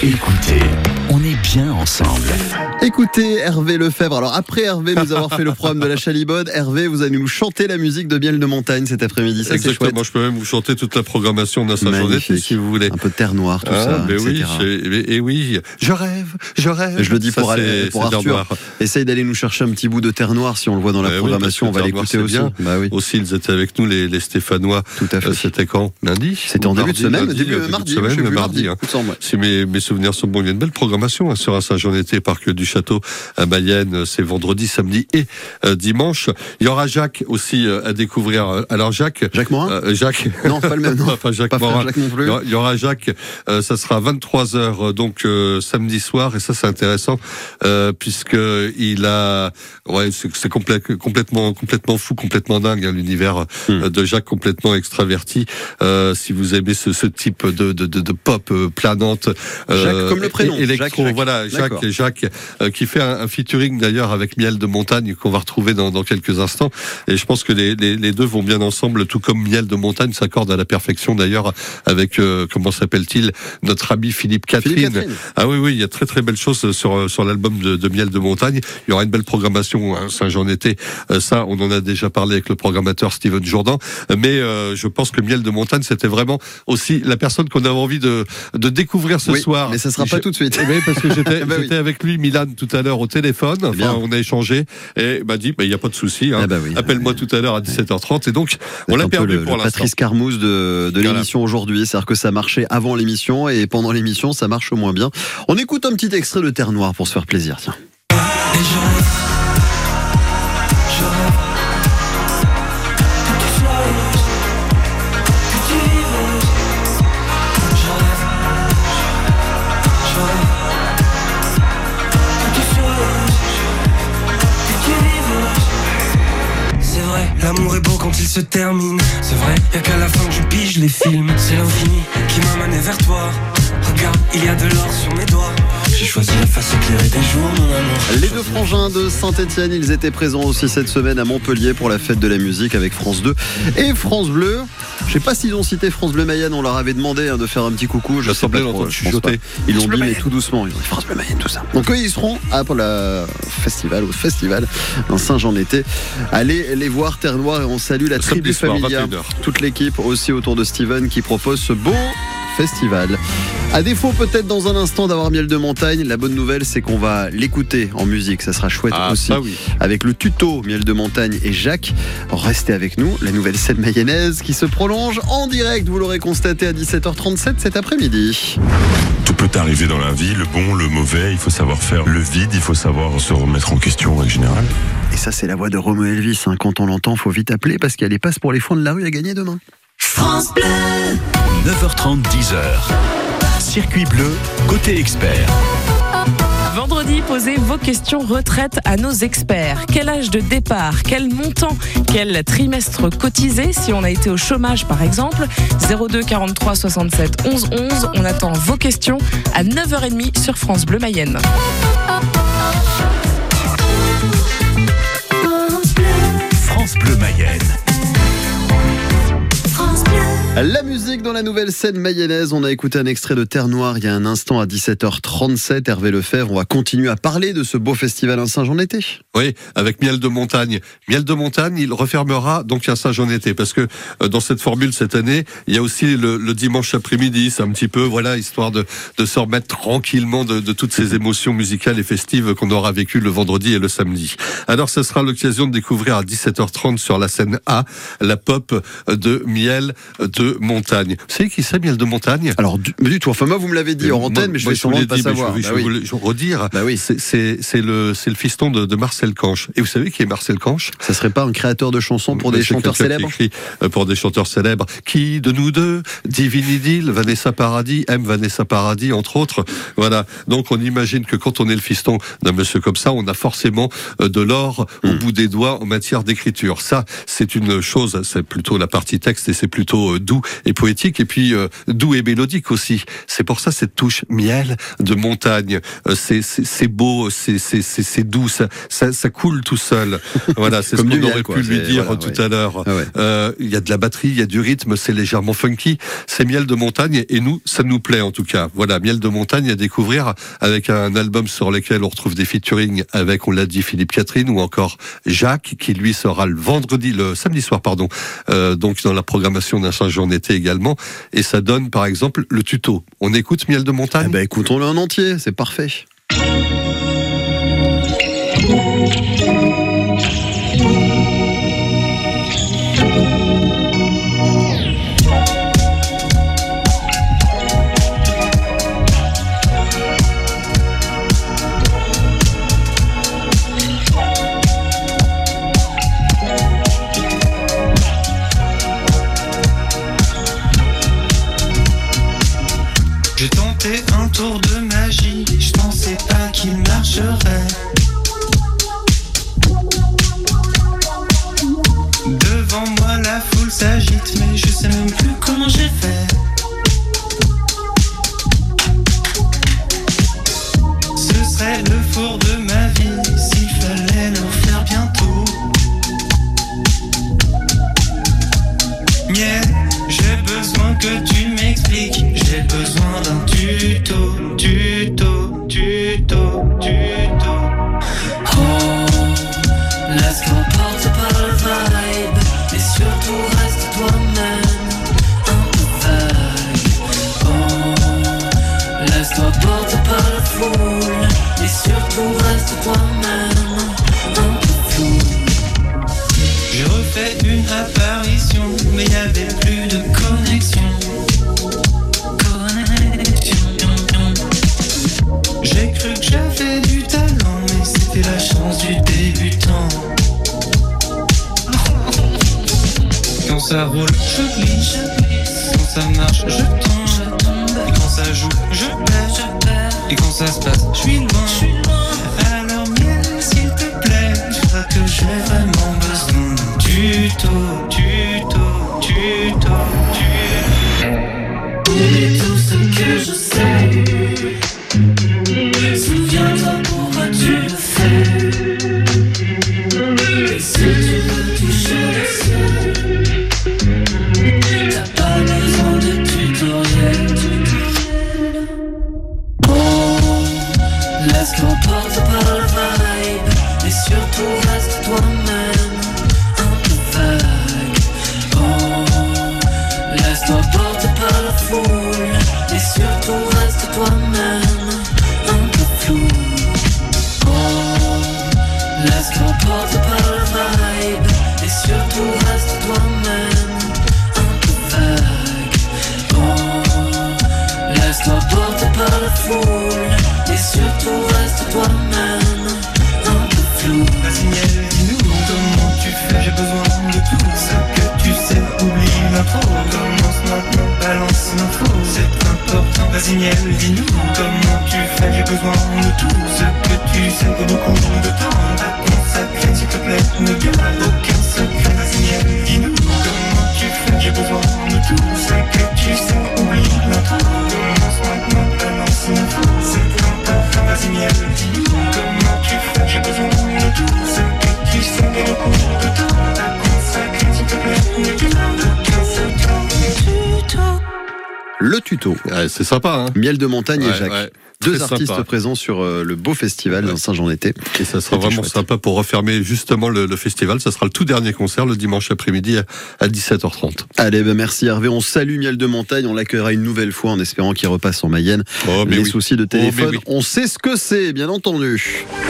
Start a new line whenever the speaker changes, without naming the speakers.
Écoutez, on est bien ensemble.
Écoutez Hervé Lefebvre. Alors après Hervé nous avoir fait le programme de la Chalibode, Hervé, vous allez nous chanter la musique de Miel de Montagne cet après-midi. Ça,
Exactement, je peux même vous chanter toute la programmation d'un saint journée si vous voulez.
Un peu de terre noire, tout
Ah,
ça.
mais oui, et oui, je rêve, je rêve.
Je le dis
Ça,
pour, aller- pour Arthur. Essaye d'aller nous chercher un petit bout de terre noire si on le voit dans la
oui,
programmation. on va l'écouter aussi.
bien.
Bah oui.
Aussi, ils étaient avec nous, les, les Stéphanois.
Tout à fait.
Euh, C'était quand Lundi
C'était en début de semaine, début
euh, de
mardi,
semaine,
plus,
mardi. hein.
semble.
Si mes, mes souvenirs sont bons, il y a une belle programmation hein, sur un Saint-Jean-Été, Parc du Château à Mayenne. euh, C'est vendredi, samedi et euh, dimanche. Il y aura Jacques aussi euh, à découvrir. Euh, Alors Jacques,
Jacques Morin
euh, Jacques,
Non, pas le même nom.
Enfin, Jacques
Pas
Morin.
Jacques non
Il
plus.
y aura- il y aura Jacques, ça sera 23h donc samedi soir et ça c'est intéressant puisque il a ouais c'est complè- complètement complètement fou, complètement dingue hein, l'univers euh, de Jacques complètement extraverti. Si vous aimez ce, ce type de, de, de, de pop planante,
Jacques comme le prénom,
é- électro,
Jacques, Jacques.
voilà. Jacques Jacques euh, qui fait un, un featuring d'ailleurs avec Miel de Montagne qu'on va retrouver dans, dans quelques instants et je pense que les, les, les deux vont bien ensemble tout comme Miel de Montagne s'accorde à la perfection d'ailleurs avec euh, comment s'appelle-t-il notre ami Philippe Catherine.
Philippe Catherine.
Ah oui oui il y a très très belles choses sur sur l'album de, de Miel de Montagne il y aura une belle programmation hein, Saint-Jean-Été Euh, ça on en a déjà parlé avec le programmateur Steven Jourdan mais euh, je pense que Miel de Montagne c'était vraiment aussi la personne qu'on avait envie de de découvrir ce
Oui,
soir
mais ça sera
Je-
pas tout de suite.
eh ben, parce que j'étais
Bah oui.
j'étais avec lui, Milan, tout à l'heure au téléphone. Enfin,
bien.
on a échangé et il m'a dit, bah, il n'y a pas de souci. Hein.
Ah bah oui.
Appelle-moi tout à l'heure à 17h30. Et donc, on l'a perdu
le,
pour l'instant.
Patrice Carmouze de, de
Voilà.
l'émission aujourd'hui. C'est-à-dire que ça marchait avant l'émission et pendant l'émission, ça marche moins bien. On écoute un petit extrait de Terre Noire pour se faire plaisir. Tiens.
C'est vrai, y'a qu'à la fin que je pige les films. C'est l'infini qui m'a mené vers toi. Regarde, il y a de l'or sur mes doigts. Jours, mon amour.
Les deux frangins de Saint-Etienne, ils étaient présents aussi cette semaine à Montpellier pour la fête de la musique avec France 2 et France Bleu. Je sais pas s'ils ont cité France Bleu Mayenne, on leur avait demandé hein, de faire un petit coucou. Je
Ça
sais pas trop,
l'entendre
je pense pas. Ils l'ont dit mais tout doucement, ils ont dit France Bleu Mayenne, tout ça. Donc eux ils seront à pour la festival, au festival dans Saint-Jean-Été. Allez les voir Terre Noire et on salue la tribu
Samedi soir,
familia,
21h.
toute l'équipe aussi autour de Steven qui propose ce beau festival. À défaut peut-être dans un instant d'avoir miel de montagne, la bonne nouvelle c'est qu'on va l'écouter en musique, ça sera chouette
Ah,
aussi
oui.
avec le tuto Miel de Montagne et Jacques. Restez avec nous, la nouvelle scène mayonnaise qui se prolonge en direct, vous l'aurez constaté à 17h37 cet après-midi.
Tout peut arriver dans la vie, le bon, le mauvais, il faut savoir faire le vide, il faut savoir se remettre en question en règle générale.
Et ça c'est la voix de Romo Elvis, hein. quand on l'entend faut vite appeler parce qu'il y a les passes pour les fonds de la rue à gagner demain.
9h30, 10h. Circuit bleu, côté expert.
Vendredi, posez vos questions retraite à nos experts. Quel âge de départ Quel montant Quel trimestre cotisé si on a été au chômage par exemple? 02 43 67 11 11. On attend vos questions à 9h30 sur France Bleu Mayenne.
La musique dans la nouvelle scène mayonnaise, on a écouté un extrait de Terre Noire il y a un instant à 17h37. Hervé Lefebvre, on va continuer à parler de ce beau festival en Saint-Jean-Été.
Oui, avec Miel de Montagne. Miel de Montagne, il refermera donc un Saint-Jean-Été parce que euh, dans cette formule cette année, il y a aussi le, dimanche après-midi, c'est un petit peu voilà histoire de, de se remettre tranquillement de, de toutes ces émotions musicales et festives qu'on aura vécues le vendredi et le samedi. Alors, ce sera l'occasion de découvrir à 17h30 sur la scène A la pop de Miel de Montagne. Vous savez qui c'est Miel de Montagne?
Alors du, du tout, enfin moi vous me l'avez dit en antenne, mais je vais sûrement pas savoir.
Je vais,
oui.
vais vous redire.
Bah oui.
C'est- le, le fiston de, de Marcel Canche. Et vous savez qui est Marcel Canche?
Ça serait pas un créateur de chansons pour
Mais
des chanteurs célèbres?
écrit, euh, Pour des chanteurs célèbres. Qui de nous deux? Divine Idylle, Vanessa Paradis, aime Vanessa Paradis, entre autres. Voilà. Donc on imagine que quand on est le fiston d'un monsieur comme ça, on a forcément euh, de l'or au
Hmm.
bout des doigts en matière d'écriture. Ça, c'est une chose, c'est plutôt la partie texte et c'est plutôt euh, doux doux et poétique, et puis euh, doux et mélodique aussi. C'est pour ça cette touche miel de montagne. Euh, c'est beau, c'est doux, ça, ça ça coule tout seul. Voilà, c'est ce
Comme
qu'on aurait
quoi.
pu lui dire
voilà,
tout
ouais.
à l'heure.
Ah ouais.
Euh, Il y a de la batterie, il y a du rythme, c'est légèrement funky. C'est miel de montagne et nous, ça nous plaît en tout cas. Voilà, miel de montagne à découvrir avec un album sur lequel on retrouve des featuring avec, on l'a dit, Philippe Catherine ou encore Jacques qui lui sera le vendredi, le samedi soir, pardon, euh, donc dans la programmation d'un Saint-Jean été également. Et ça donne par exemple le tuto. On écoute miel de
Eh
montagne.
ben, écoutons-le en entier, c'est parfait.
Tenté un tour de tuto, tuto, tuto, tuto. Oh, laisse-toi porter par le vibe. Et surtout reste toi-même, un peu vague. Oh, laisse-toi porter par la foule. Ça roule, je glisse. Quand ça marche, je tombe. Et quand ça joue, je perds. Et quand ça se passe, je suis loin. La foule. Et surtout reste toi-même Un peu flou. Vas-y miel, dis-nous comment tu fais. J'ai besoin de tout ce que tu sais. Oublie l'intro Commence maintenant, balance l'info C'est important. Miel, dis-nous comment tu fais. J'ai besoin de tout ce que tu sais. Que beaucoup de temps à consacrer S'il te plaît, ne garde aucun secret. Miel, dis-nous comment tu fais. J'ai besoin de tout
Ouais, c'est sympa, hein
Miel de montagne et Jacques.
ouais.
Deux
Très
artistes
sympa.
présents sur euh, le beau festival
Ouais.
d'un Saint-Jean-Été.
Et ça sera vraiment
chouette.
sympa pour refermer justement le, le festival. Ça sera le tout dernier concert le dimanche après-midi à, à 17h30.
Allez, ben merci Hervé. On salue Miel de Montagne. On l'accueillera une nouvelle fois en espérant qu'il repasse en Mayenne.
Oh, mais
Les
oui.
soucis de téléphone,
oui.
on sait ce que c'est, bien entendu.